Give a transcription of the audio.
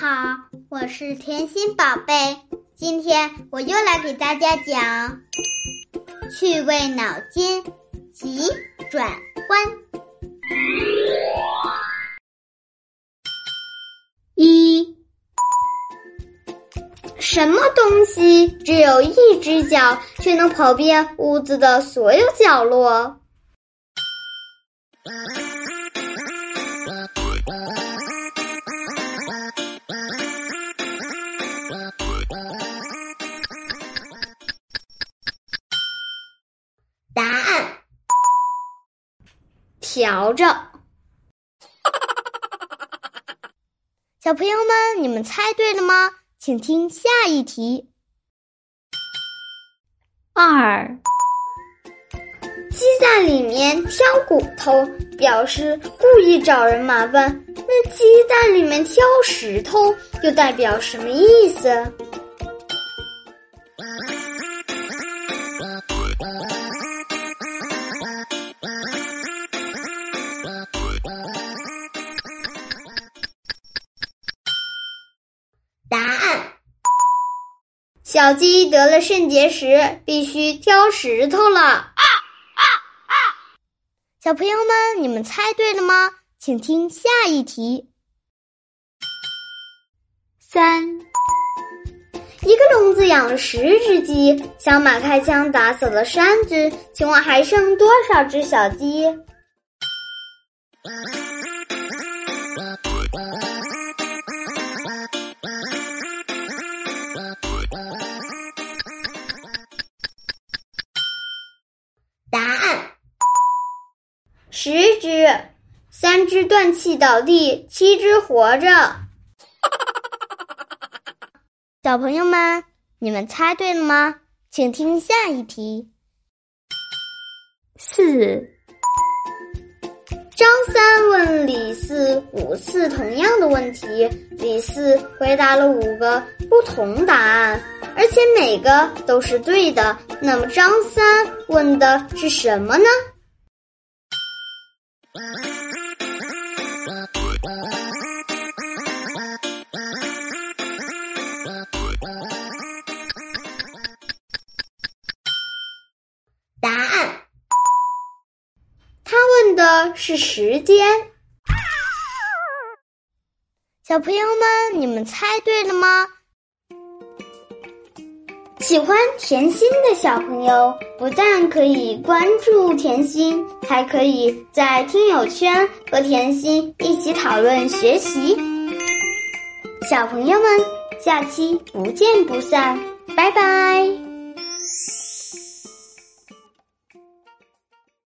好，我是甜心宝贝。今天我又来给大家讲趣味脑筋急转弯。一，什么东西只有一只脚，却能跑遍屋子的所有角落？调着。小朋友们，你们猜对了吗？请听下一题。二，鸡蛋里面挑骨头，表示故意找人麻烦。那鸡蛋里面挑石头，又代表什么意思？答案：小鸡得了肾结石，必须挑石头了。啊啊啊！小朋友们，你们猜对了吗？请听下一题。三，一个笼子养了十只鸡，小马开枪打死了三只，请问还剩多少只小鸡？答十只，三只断气倒地，七只活着。小朋友们，你们猜对了吗？请听下一题。四，张三问李四五次同样的问题，李四回答了五个不同答案，而且每个都是对的。那么张三问的是什么呢？答案，他问的是时间。小朋友们，你们猜对了吗？喜欢甜心的小朋友，不但可以关注甜心，还可以在听友圈和甜心一起讨论学习。小朋友们，下期不见不散，拜拜。